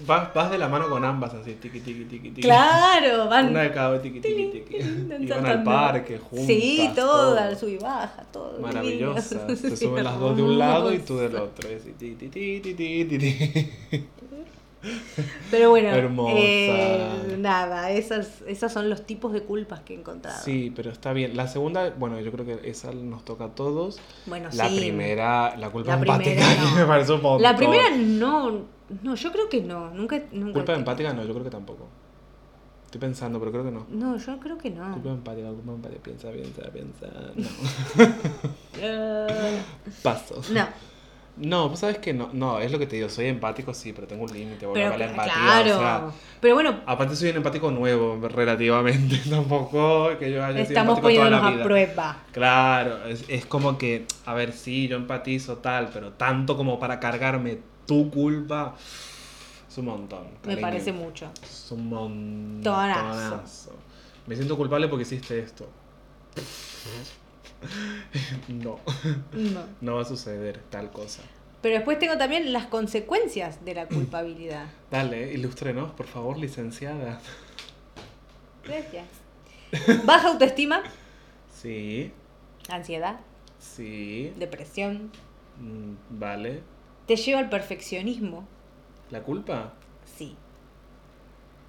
Vas, vas de la mano con ambas así, tiqui, tiqui, tiqui, tiqui. Claro, van. Una de cada vez, tiqui, tiqui, tiqui. Y van al parque juntas. Sí, todo, al todo. sub y baja, todo. Maravillosa. Sí, suben las dos de un lado y tú del otro. Así, ti, ti, ti, ti, ti, ti, ti. Pero bueno, Hermosa. eh, nada, esas, esas son los tipos de culpas que he encontrado. Sí, pero está bien. La segunda, bueno, yo creo que esa nos toca a todos. Bueno, La sí. primera, la culpa La empática, primera no. que me parece un montón. La primera no, no, yo creo que no, nunca, nunca Culpa empática no, yo creo que tampoco. Estoy pensando, pero creo que no. No, yo creo que no. Culpa empática, culpa empática, piensa, piensa, piensa. No. Pasos. no, No, pues sabes que no, no, es lo que te digo, soy empático, sí, pero tengo un límite, a la empatía. claro. O sea, pero bueno, aparte soy un empático nuevo, relativamente. Tampoco que yo haya sido estamos empático toda la poniéndonos a vida. prueba. Claro, es, es como que, a ver, sí, yo empatizo tal, pero tanto como para cargarme tu culpa, es un montón. Me parece mucho. Es un Tonazo. montonazo. Me siento culpable porque hiciste esto. No, No. no va a suceder tal cosa. Pero después tengo también las consecuencias de la culpabilidad. Dale, ilústrenos, por favor, licenciada. Gracias. Baja autoestima, Sí, ansiedad, sí, depresión, mm, vale. te lleva al perfeccionismo. ¿La culpa? Sí.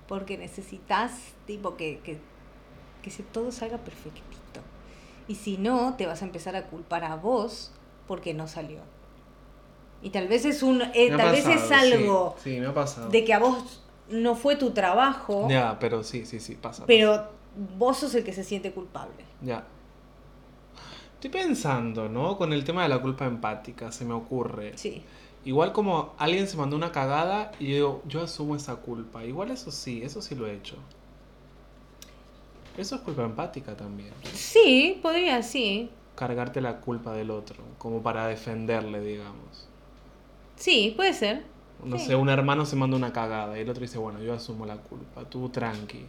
Porque necesitas, tipo, que, que, que todo salga perfectito. Y si no, te vas a empezar a culpar a vos porque no salió. Y tal vez es un eh, tal vez es sí, algo Sí, me ha pasado. de que a vos no fue tu trabajo, Ya, pero sí, sí, sí, pasa. pero vos sos el que se siente culpable. Ya. Estoy pensando, ¿no? Con el tema de la culpa empática, se me ocurre. Sí. Igual como alguien se mandó una cagada y yo digo, yo asumo esa culpa. Igual eso sí, eso sí lo he hecho. Eso es culpa empática también. Sí, podría, sí. Cargarte la culpa del otro, como para defenderle, digamos. Sí, puede ser. No Sí. sé, un hermano se manda una cagada y el otro dice, bueno, yo asumo la culpa, tú tranqui.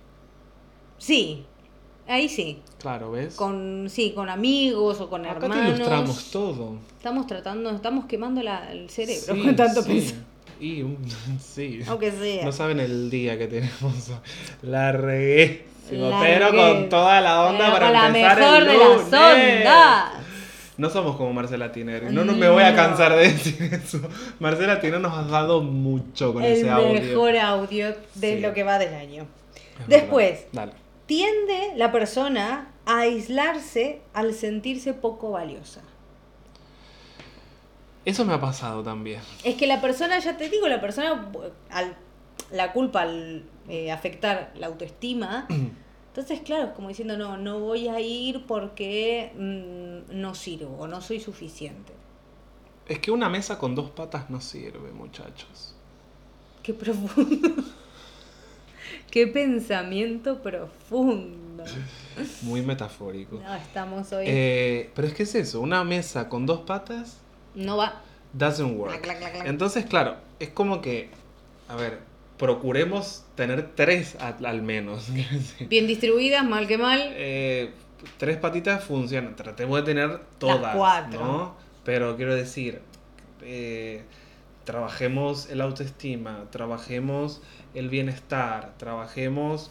Sí. Ahí sí. Claro, ¿ves? Con sí, con amigos o con Acá hermanos. ilustramos todo. Estamos tratando, estamos quemando la- el cerebro Sí, con tanto sí. Y, un- sí. Aunque sea. No saben el día que tenemos. La regué. La pero regué. con toda la onda Pero para la empezar mejor el de las lunes. ondas. No somos como Marcela Tineri. No, no me voy a cansar de decir eso. Marcela Tineri nos ha dado mucho con el ese audio. mejor audio de Sí. lo que va del año. Es Después. Dale. Tiende la persona a aislarse al sentirse poco valiosa. Eso me ha pasado también. Es que la persona, ya te digo, la persona, al, la culpa al eh, afectar la autoestima, entonces claro, es como diciendo, no, no voy a ir porque mm, no sirvo o no soy suficiente. Es que una mesa con dos patas no sirve, muchachos. Qué profundo. Qué pensamiento profundo. Muy metafórico. No, estamos hoy. Eh, pero es que es eso, una mesa con dos patas no va. doesn't work. Clac, clac, clac, clac. Entonces, claro, es como que, a ver, procuremos tener tres al, al menos. Bien distribuidas, mal que mal. Eh, tres patitas funcionan, tratemos de tener todas, cuatro. ¿no? Pero quiero decir, eh, trabajemos el autoestima, trabajemos el bienestar, trabajemos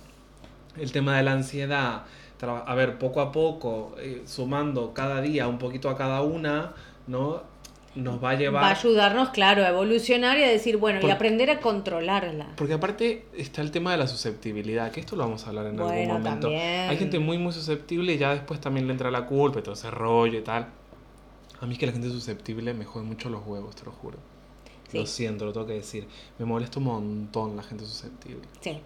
el tema de la ansiedad. A ver, poco a poco, eh, sumando cada día un poquito a cada una, ¿no? Nos va a llevar... Va a ayudarnos, claro, a evolucionar y a decir, bueno, Por- y aprender a controlarla. Porque aparte está el tema de la susceptibilidad, que esto lo vamos a hablar en algún momento. también. Hay gente muy, muy susceptible y ya después también le entra la culpa y todo ese rollo y tal. A mí es que la gente susceptible me jode mucho los huevos, te lo juro. Sí. Lo siento, lo tengo que decir. Me molesta un montón la gente susceptible. Sí,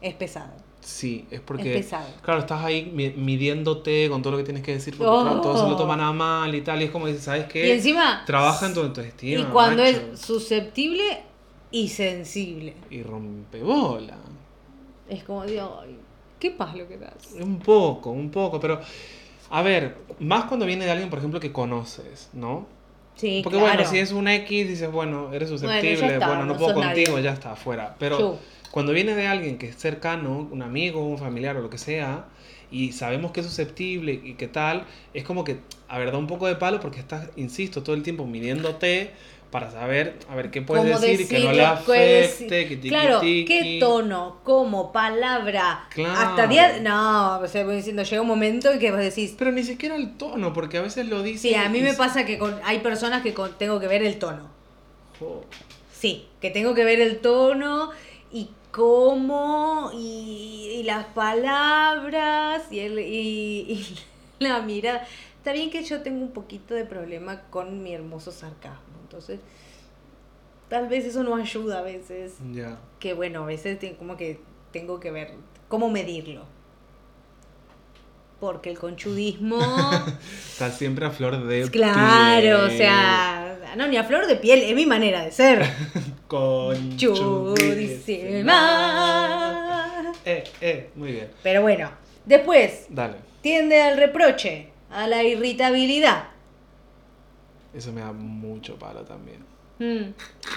es pesado. Sí, es porque... Es. Claro, estás ahí mi- midiéndote con todo lo que tienes que decir, porque Oh. claro, todos se lo toman a mal y tal, y es como dices, ¿sabes qué? Y encima, Trabaja en tu autoestima. y cuando macho. es susceptible y sensible, Y rompe bola. es como, ay, qué paz lo que das. Un poco, un poco, pero a ver, más cuando viene de alguien, por ejemplo, que conoces, ¿no? Sí, Porque claro. bueno, si es un X, dices, bueno, eres susceptible, Bueno, no no puedo contigo, nadie. ya está, afuera. Pero. Cuando viene de alguien que es cercano, un amigo, un familiar o lo que sea, y sabemos que es susceptible y que tal, es como que, a ver, da un poco de palo porque estás, insisto, todo el tiempo midiéndote para saber, a ver, qué puedes Cómo decir, que no le afecte, decir- que Claro, tiqui. qué tono, cómo, palabra, Claro. hasta día... No, o sea, voy diciendo, llega un momento en que vos decís... Pero ni siquiera el tono, porque a veces lo dice. Sí, a mí me pasa que con- hay personas que con- tengo que ver el tono. Sí, que tengo que ver el tono y cómo y, y las palabras y, el, y, y la mirada. Está bien que yo tengo un poquito de problema con mi hermoso sarcasmo, entonces tal vez eso no ayuda a veces. Ya. Que bueno, a veces como que tengo que ver cómo medirlo. Porque el conchudismo... Está siempre a flor de claro, o piel. sea... No, ni a flor de piel, es mi manera de ser. Chudísima. Eh, eh, muy bien. Pero bueno, después Dale. tiende al reproche, a la irritabilidad. Eso me da mucho palo también. Mm,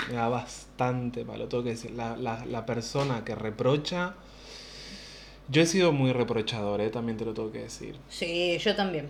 Me da bastante palo. Tengo que decir, la, la, la persona que reprocha. Yo he sido muy reprochador, eh, también te lo tengo que decir. Sí, yo también.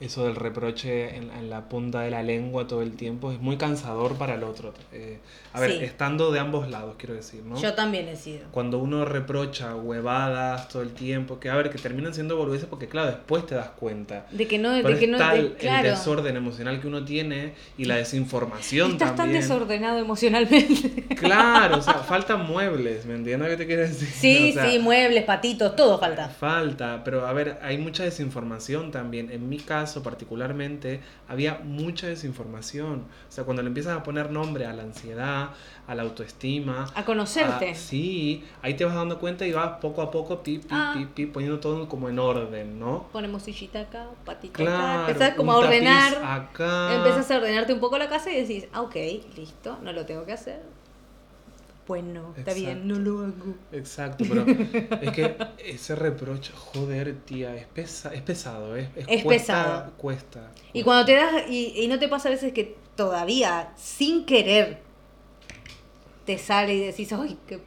Eso del reproche en, en, la punta de la lengua todo el tiempo es muy cansador para el otro. Eh, a ver, Sí. estando de ambos lados, quiero decir, ¿no? Yo también he sido. Cuando uno reprocha huevadas todo el tiempo, que a ver, que terminan siendo boludeces porque claro, después te das cuenta. De que no, Pero de es que no, tal de- claro. el desorden emocional que uno tiene y la desinformación Estás tan también. desordenado emocionalmente. Claro, o sea, faltan muebles, ¿me entiendes lo que te quiero decir? Sí, O sea, sí, muebles, patitos, todo falta. Falta, pero a ver, hay mucha desinformación también. En mi caso particularmente, había mucha desinformación. O sea, cuando le empiezas a poner nombre a la ansiedad, a la autoestima. A conocerte. a- sí, ahí te vas dando cuenta y vas poco a poco, pi, pi, Ah. pi, pi, poniendo todo como en orden, ¿no? Ponemos sillita acá, patito Claro. acá. Empezás como a ordenar. Acá. Empezás a ordenarte un poco la casa y decís, ah, ok, listo, no lo tengo que hacer. Bueno, está bien, no lo hago. Exacto, pero es que ese reproche, joder, tía, es, pesa, es pesado, ¿eh? Es cuesta, pesado. Cuesta. Y cuando te das, y, y no te pasa a veces que todavía, sin querer, te sale y decís, ay, qué...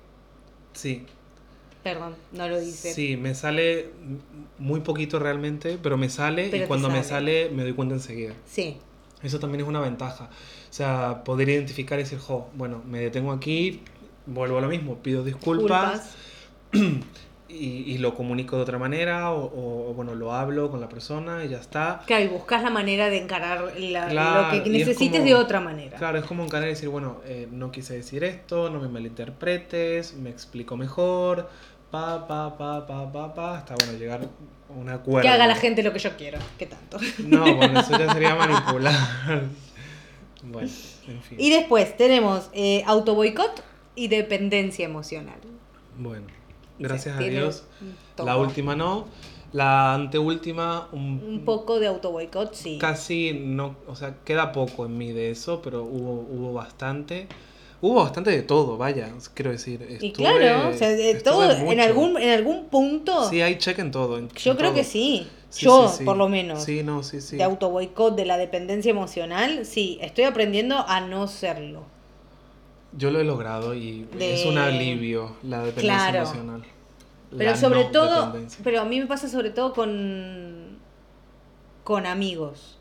Sí, Perdón, no lo dice. sí, me sale muy poquito realmente, pero me sale Pero y cuando me sale. sale me doy cuenta enseguida. Sí, Eso también es una ventaja. O sea, poder identificar y decir, jo, bueno, me detengo aquí, vuelvo a lo mismo, pido disculpas, culpas. y, y lo comunico de otra manera o, o, bueno, lo hablo con la persona y ya está. Claro, y buscas la manera de encarar la- Claro, lo que necesites como- de otra manera. Claro, es como encarar y decir, bueno, eh, no quise decir esto, no me malinterpretes, me explico mejor, pa, pa, pa, pa, pa, pa, hasta bueno, llegar a un acuerdo. Que haga la gente lo que yo quiero, ¿qué tanto? No, bueno, eso ya sería manipular. bueno, en fin. Y después tenemos eh, autoboicot y dependencia emocional. Bueno, gracias a Dios. todo. La última no. La anteúltima, un, Un poco de autoboicot, sí. casi no, o sea, queda poco en mí de eso, pero hubo, hubo bastante. Hubo bastante de todo, vaya, quiero decir. y claro, o sea, de todo, en algún, en algún punto, Sí, hay check en todo. en- yo en creo que sí. Sí, yo, sí, sí. por lo menos, Sí, no, sí, sí. de autoboicot, de la dependencia emocional, sí, estoy aprendiendo a no serlo. Yo lo he logrado y De- es un alivio la dependencia Claro. emocional. Pero La sobre no todo, pero a mí me pasa sobre todo con, con amigos.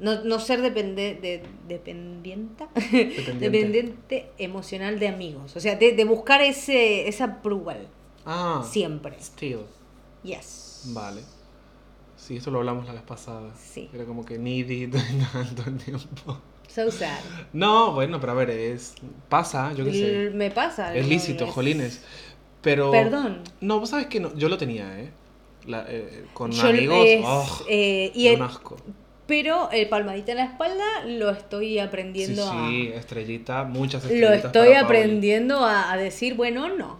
No, no ser depende, de, dependienta, Dependiente. dependiente emocional de amigos. O sea, de, de buscar ese, esa approval. Ah, Siempre. still. Yes. Vale. Sí, eso lo hablamos la vez pasada. Sí. Era como que needy todo el tiempo. So sad. No, bueno, pero a ver, es pasa, yo qué sé. Me pasa. Es lícito, es- jolines. Pero. Perdón. No, vos sabes que no, yo lo tenía, ¿eh? La- eh, con Yo- amigos. es, oh, eh, y un asco. pero el palmadita en la espalda lo estoy Sí, aprendiendo sí, estrellita, muchas a. estrellitas. Lo estoy para aprendiendo a, a decir, bueno, no.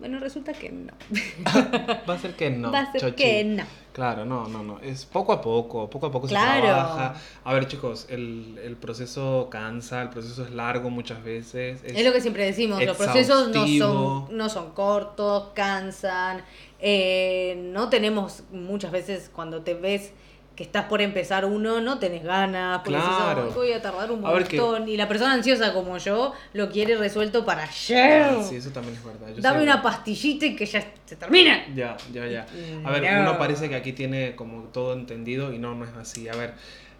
Bueno, resulta que no. Va a ser que no. Va a ser chochi. que no. Claro, no, no, no. Es poco a poco, poco a poco Claro. se trabaja. A ver, chicos, el, el proceso cansa, el proceso es largo muchas veces. Es lo que siempre decimos, los procesos no son, no son cortos, cansan. eh, no tenemos muchas veces cuando te ves que estás por empezar uno, no tenés ganas, porque decís, Claro. "Ay, voy a tardar un que- montón. Y la persona ansiosa como yo lo quiere resuelto para ayer. Ah, Sí, eso también es verdad. Yo Dame una pastillita y que ya se termina. Ya, ya, ya. A ver, no. uno parece que aquí tiene como todo entendido y no, no es así. A ver,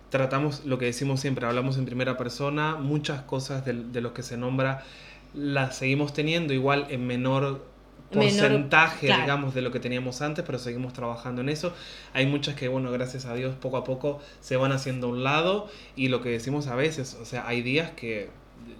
tratamos lo que decimos siempre, hablamos en primera persona, muchas cosas de, de lo que se nombra las seguimos teniendo igual en menor Menor, porcentaje, claro. digamos, de lo que teníamos antes, pero seguimos trabajando en eso. Hay muchas que, bueno, gracias a Dios, poco a poco se van haciendo a un lado y lo que decimos a veces, o sea, hay días que,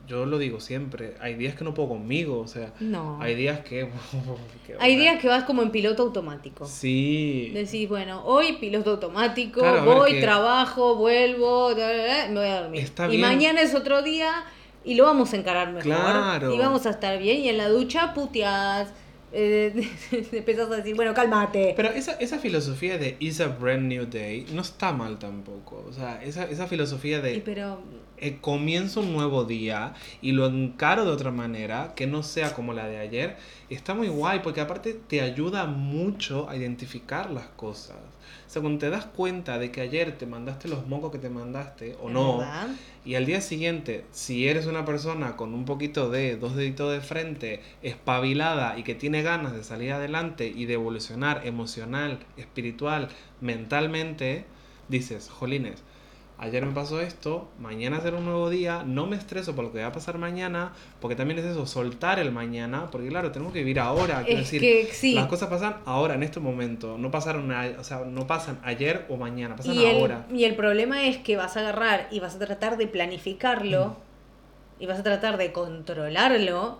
yo lo digo siempre, hay días que no puedo conmigo, o sea, No. hay días que... que, Hay bueno, días que vas como en piloto automático. Sí. Decís, bueno, hoy piloto automático, Claro, voy, que- trabajo, vuelvo, me voy a dormir. Está y bien. mañana es otro día y lo vamos a encarar mejor. Claro. Y vamos a estar bien. Y en la ducha puteás. Eh, empezás a decir, bueno, cálmate. Pero esa, esa filosofía de It's a brand new day no está mal tampoco. O sea, esa, esa filosofía de pero eh, comienzo un nuevo día y lo encaro de otra manera, que no sea como la de ayer, está muy guay porque aparte te ayuda mucho a identificar las cosas. O sea, cuando te das cuenta de que ayer te mandaste los mocos que te mandaste o ¿Es no, verdad? y al día siguiente, si eres una persona con un poquito de dos deditos de frente, espabilada y que tiene ganas de salir adelante y de evolucionar emocional, espiritual, mentalmente, dices, jolines, ayer me pasó esto, mañana será un nuevo día, no me estreso por lo que va a pasar mañana, porque también es eso, soltar el mañana, porque claro, tenemos que vivir ahora, quiero Es decir, que sí. las cosas pasan ahora, en este momento, no pasaron, a- o sea, no pasan ayer o mañana, pasan Y el, ahora. y el problema es que vas a agarrar y vas a tratar de planificarlo Mm. y vas a tratar de controlarlo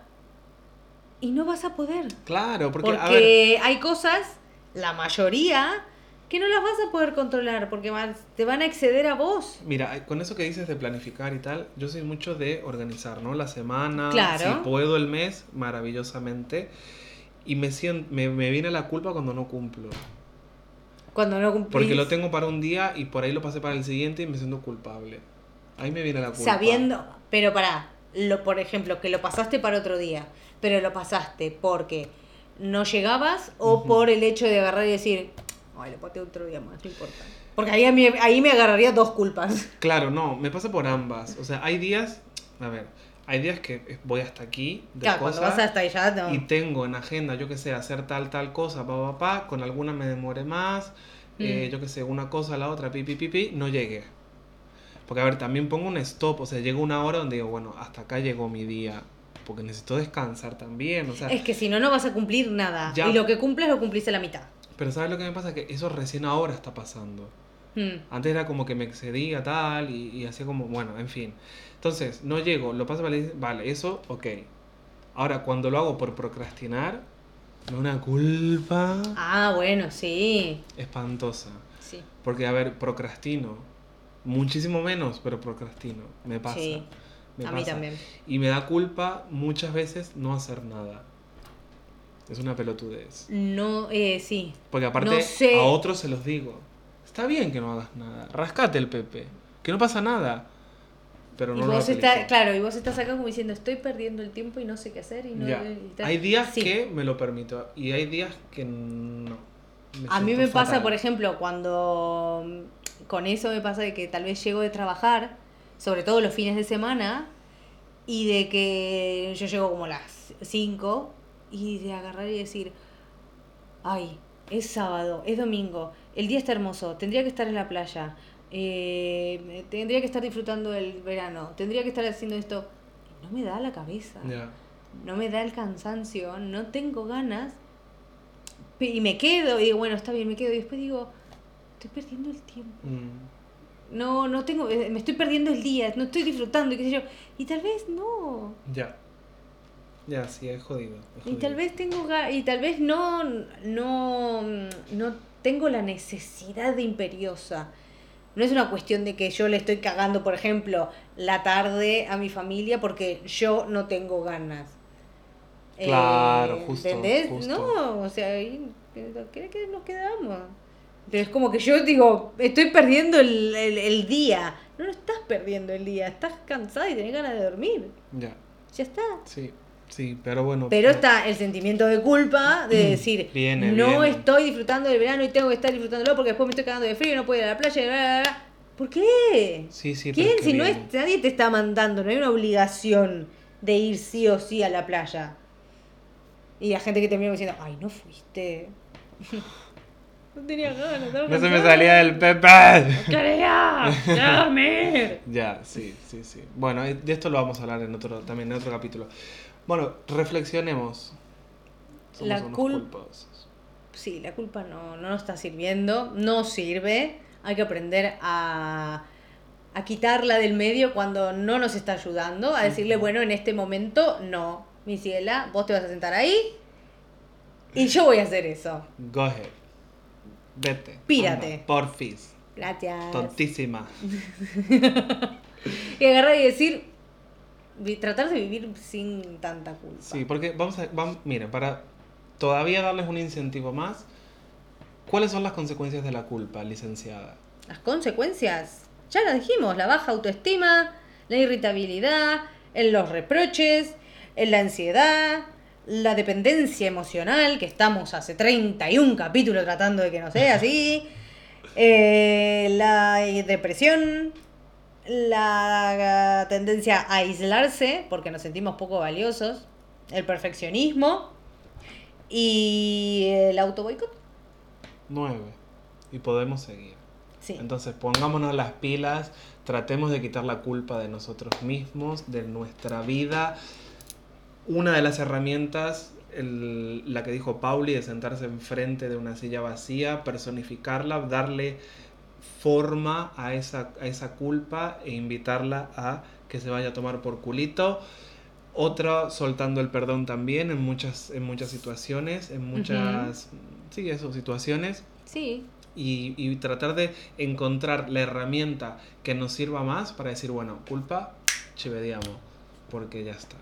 y no vas a poder. Claro, porque, Porque, a ver, hay cosas, la mayoría, que no las vas a poder controlar porque te van a exceder a vos. Mira, con eso que dices de planificar y tal, yo soy mucho de organizar, ¿no? La semana, Claro. si puedo el mes, maravillosamente. Y me, sien- me, me viene la culpa cuando no cumplo. Cuando no cumplís. Porque lo tengo para un día y por ahí lo pasé para el siguiente y me siento culpable. Ahí me viene la culpa. Sabiendo, pero para, lo, por ejemplo, que lo pasaste para otro día, pero lo pasaste porque no llegabas o por el hecho de agarrar y decir, ay, lo pasé otro día más, no importa. Porque ahí, a mí- ahí me agarraría dos culpas. Claro, no, me pasa por ambas. O sea, hay días, a ver, hay días que voy hasta aquí de Claro, cuando cosas vas hasta allá, no. y tengo en agenda, yo que sé, hacer tal, tal cosa, pa, pa, pa, con alguna me demore más, eh, Mm. yo que sé, una cosa, la otra, pi, pi, pi, pi, no llegué. Porque, a ver, también pongo un stop, o sea, llega una hora donde digo, bueno, hasta acá llegó mi día, porque necesito descansar también, o sea, Es que si no, no vas a cumplir nada. Ya. Y lo que cumples lo cumplís a la mitad. Pero ¿sabes lo que me pasa? Que eso recién ahora está pasando. Mm. Antes era como que me excedía tal y, y hacía como, bueno, en fin. Entonces, no llego, lo paso, vale, vale, eso, ok. Ahora, cuando lo hago por procrastinar, me da una culpa Ah, bueno, sí. espantosa. Sí. Porque, a ver, procrastino. Muchísimo menos, pero procrastino. Me pasa. Sí. me a mí pasa. también. Y me da culpa muchas veces no hacer nada. Es una pelotudez. No, eh, sí. Porque aparte No sé. a otros se los digo. Está bien que no hagas nada. Rascate el pepe. Que no pasa nada. Pero no y lo vos estás, claro, y vos estás acá como diciendo, estoy perdiendo el tiempo y no sé qué hacer y no Ya. y tal". Hay días Sí. que me lo permito. Y hay días que no. Me A mí me pasa, por ejemplo, cuando mm, con eso me pasa de que tal vez llego de trabajar, sobre todo los fines de semana, y de que yo llego como a las 5 y de agarrar y decir, ay, es sábado, es domingo, el día está hermoso, tendría que estar en la playa, eh, tendría que estar disfrutando del verano, tendría que estar haciendo esto. No me da la cabeza no me da el cansancio, no tengo ganas. Y me quedo, y digo, bueno, está bien, me quedo. Y después digo, estoy perdiendo el tiempo. Mm, No, no tengo, eh, me estoy perdiendo el día, no estoy disfrutando, y qué sé yo. Y tal vez no. ya. Ya, sí, es jodido. es Y tal vez tengo y tal vez no, no, no tengo la necesidad de imperiosa. No es una cuestión de que yo le estoy cagando, por ejemplo, la tarde a mi familia porque yo no tengo ganas. Claro, Eh, justo, ¿Entendés? justo. No, o sea, ahí, ¿qué, qué nos quedamos? Pero es como que yo digo, estoy perdiendo el, el, el día. No, no estás perdiendo el día, estás cansada y tenés ganas de dormir. Ya, Ya está. sí, sí, pero bueno. Pero eh, está el sentimiento de culpa de decir, Viene, no viene. estoy disfrutando del verano y tengo que estar disfrutándolo porque después me estoy cagando de frío y no puedo ir a la playa. y bla, bla, bla. ¿Por qué? Sí, sí, ¿Quién? Si no es, nadie te está mandando, no hay una obligación de ir sí o sí a la playa. Y la gente que te mira diciendo, ay, no fuiste. no tenía ganas. No se me salía del pepe. ¡Quería! ¡Quería dormir! Ya, sí, sí, sí. Bueno, eh, de esto lo vamos a hablar en otro, también en otro capítulo. Bueno, reflexionemos. Somos La unos cul- culposos. Sí, la culpa no, no nos está sirviendo, no sirve. Hay que aprender a, a quitarla del medio cuando no nos está ayudando, a decirle, bueno, en este momento no, mi ciela, vos te vas a sentar ahí y yo voy a hacer eso. Go ahead. Vete. Pírate. Porfis. Gracias. Tontísima. Y agarrar y decir, tratar de vivir sin tanta culpa. Sí, porque vamos a. Vamos, miren, para todavía darles un incentivo más, ¿cuáles son las consecuencias de la culpa, licenciada? Las consecuencias, ya las dijimos, la baja autoestima, la irritabilidad, en los reproches, en la ansiedad, la dependencia emocional, que estamos hace 31 capítulos tratando de que no sea así, eh, la depresión, la tendencia a aislarse porque nos sentimos poco valiosos, el perfeccionismo y el auto boicot. Nueve. Y podemos seguir. Sí. Entonces pongámonos las pilas, tratemos de quitar la culpa de nosotros mismos, de nuestra vida. Una de las herramientas, el- la que dijo Pauli, de sentarse enfrente de una silla vacía, personificarla, darle forma a esa, a esa culpa e invitarla a que se vaya a tomar por culito. Otra, soltando el perdón también en muchas, en muchas situaciones, en muchas, sí, eso, situaciones Sí, y, y tratar de encontrar la herramienta que nos sirva más para decir, bueno, culpa, chivediamo, porque ya está.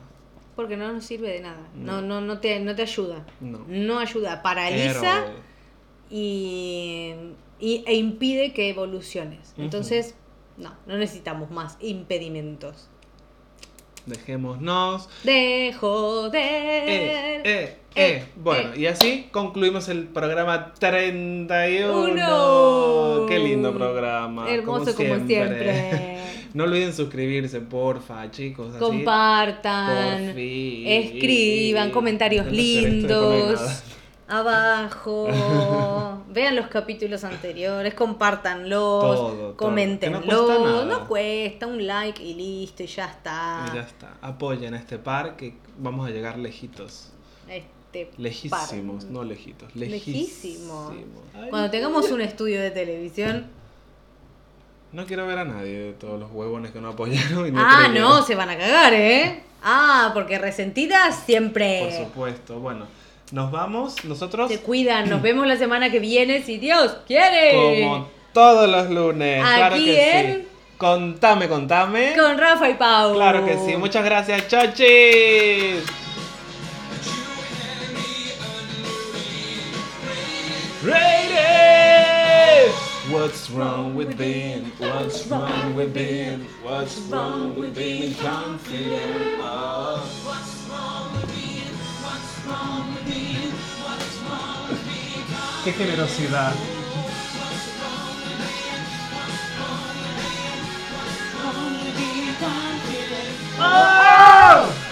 porque no nos sirve de nada. No, No. no, no, te, no te ayuda. No. No ayuda. Paraliza Héroe. y, y- e impide que evoluciones. Entonces, no, no necesitamos más impedimentos. Dejémonos. De joder. Eh, eh, Eh, eh. Bueno, eh. y así concluimos el programa 31. Uno. Qué lindo programa. Hermoso como siempre. No olviden suscribirse, porfa, chicos. así. Compartan. Por fin. Escriban comentarios no lindos. Abajo. Vean los capítulos anteriores. Compártanlos. Que no cuesta nada. No cuesta. Un like y listo. Y ya está. Y ya está. Apoyen a este par que vamos a llegar lejitos. Este Lejísimos, par. no lejitos. Lejísimos. Lejísimos. Ay, Cuando tengamos un estudio de televisión. No quiero ver a nadie de todos los huevones que no apoyaron. Y no Ah, creyeron. no, se van a cagar, ¿eh? Ah, porque resentidas Por siempre. supuesto. Bueno, nos vamos. Nosotros, Se cuidan. Nos vemos la semana que viene si Dios quiere. como todos los lunes. claro Aquí que en- sí. Contame, contame. Con Rafa y Pau. Claro que sí. Muchas gracias, chochis. Raiders! What's wrong with being? What's wrong with being? What's wrong with being confident? Oh. Qué generosidad. ¡Oh!